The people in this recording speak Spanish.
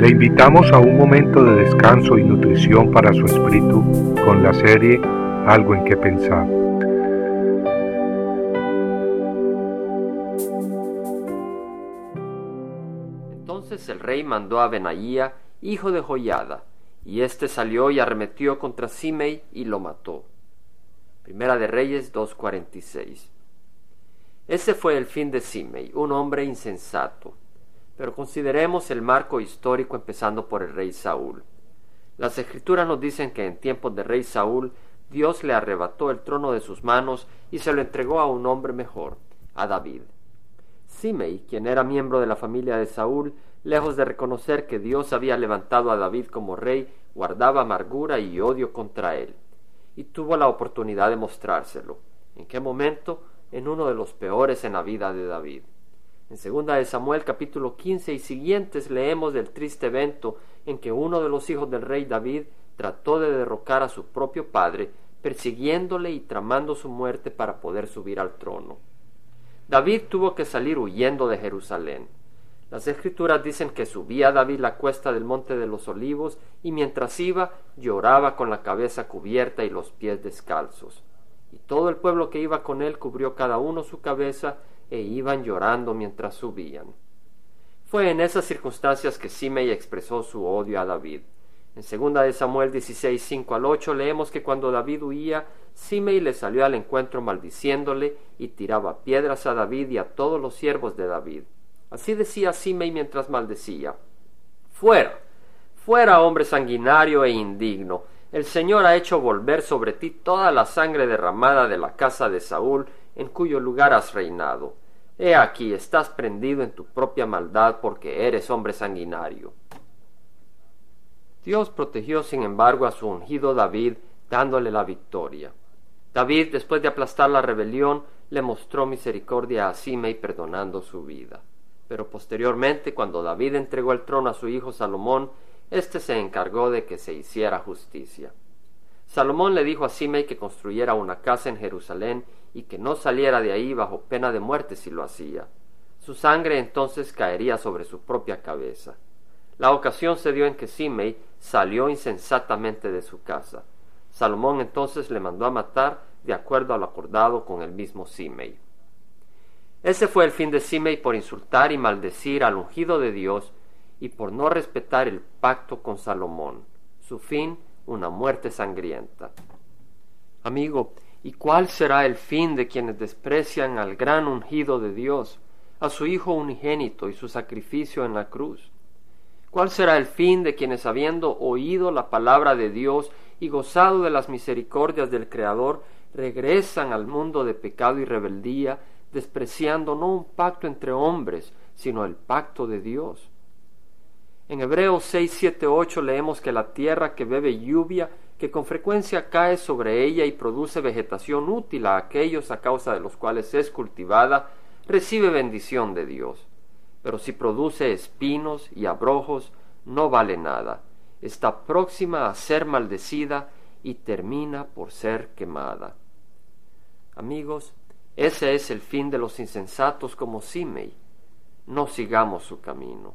Le invitamos a un momento de descanso y nutrición para su espíritu con la serie Algo en que pensar. Entonces el rey mandó a Benaía, hijo de Joyada, y éste salió y arremetió contra Simei y lo mató. Primera de Reyes 2.46. Ese fue el fin de Simei, un hombre insensato. Pero consideremos el marco histórico empezando por el rey Saúl. Las escrituras nos dicen que en tiempos de rey Saúl Dios le arrebató el trono de sus manos y se lo entregó a un hombre mejor, a David. Simei, quien era miembro de la familia de Saúl, lejos de reconocer que Dios había levantado a David como rey, guardaba amargura y odio contra él. Y tuvo la oportunidad de mostrárselo. ¿En qué momento? En uno de los peores en la vida de David. En segunda de Samuel capítulo 15 y siguientes leemos del triste evento en que uno de los hijos del rey David trató de derrocar a su propio padre, persiguiéndole y tramando su muerte para poder subir al trono. David tuvo que salir huyendo de Jerusalén. Las escrituras dicen que subía David la cuesta del monte de los olivos y mientras iba lloraba con la cabeza cubierta y los pies descalzos. Y todo el pueblo que iba con él cubrió cada uno su cabeza e iban llorando mientras subían. Fue en esas circunstancias que Simei expresó su odio a David. En segunda de Samuel 16, 5 al 8 leemos que cuando David huía, Simei le salió al encuentro maldiciéndole y tiraba piedras a David y a todos los siervos de David. Así decía Simei mientras maldecía. Fuera, fuera hombre sanguinario e indigno. El Señor ha hecho volver sobre ti toda la sangre derramada de la casa de Saúl, en cuyo lugar has reinado. He aquí, estás prendido en tu propia maldad porque eres hombre sanguinario. Dios protegió sin embargo a su ungido David, dándole la victoria. David, después de aplastar la rebelión, le mostró misericordia a Simei perdonando su vida. Pero posteriormente, cuando David entregó el trono a su hijo Salomón, éste se encargó de que se hiciera justicia. Salomón le dijo a Simei que construyera una casa en Jerusalén y que no saliera de ahí bajo pena de muerte si lo hacía. Su sangre entonces caería sobre su propia cabeza. La ocasión se dio en que Simei salió insensatamente de su casa. Salomón entonces le mandó a matar de acuerdo a lo acordado con el mismo Simei. Ese fue el fin de Simei por insultar y maldecir al ungido de Dios y por no respetar el pacto con Salomón. Su fin, una muerte sangrienta. Amigo, ¿Y cuál será el fin de quienes desprecian al gran ungido de Dios, a su Hijo unigénito y su sacrificio en la cruz? ¿Cuál será el fin de quienes habiendo oído la palabra de Dios y gozado de las misericordias del Creador, regresan al mundo de pecado y rebeldía, despreciando no un pacto entre hombres, sino el pacto de Dios? En Hebreos 6, 7, 8 leemos que la tierra que bebe lluvia que con frecuencia cae sobre ella y produce vegetación útil a aquellos a causa de los cuales es cultivada, recibe bendición de Dios. Pero si produce espinos y abrojos, no vale nada, está próxima a ser maldecida y termina por ser quemada. Amigos, ese es el fin de los insensatos como Simei. No sigamos su camino.